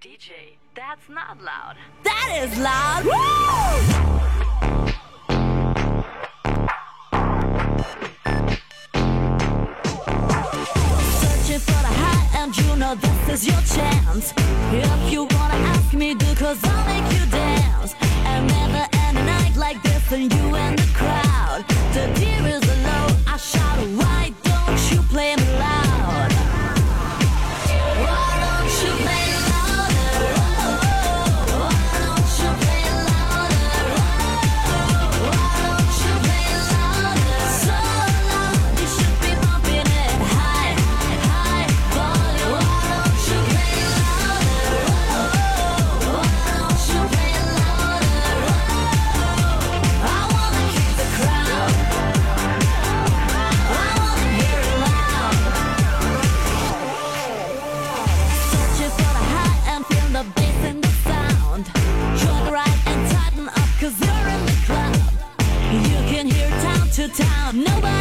DJ. That's not loud. That is loud. Woo! you know this is your chance If you wanna ask me, do cause I'll make you dance And never end a night like this and you and the crowd The deer is low, I shout wow Nobody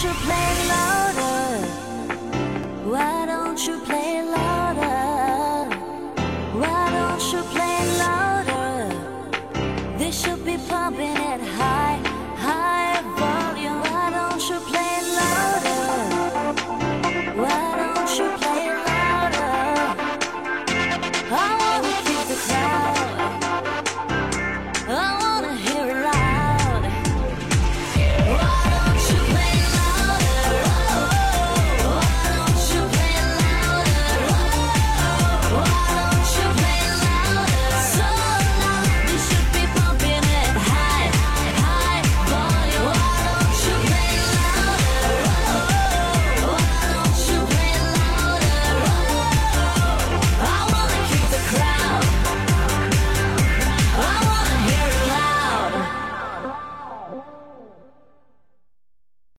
should play.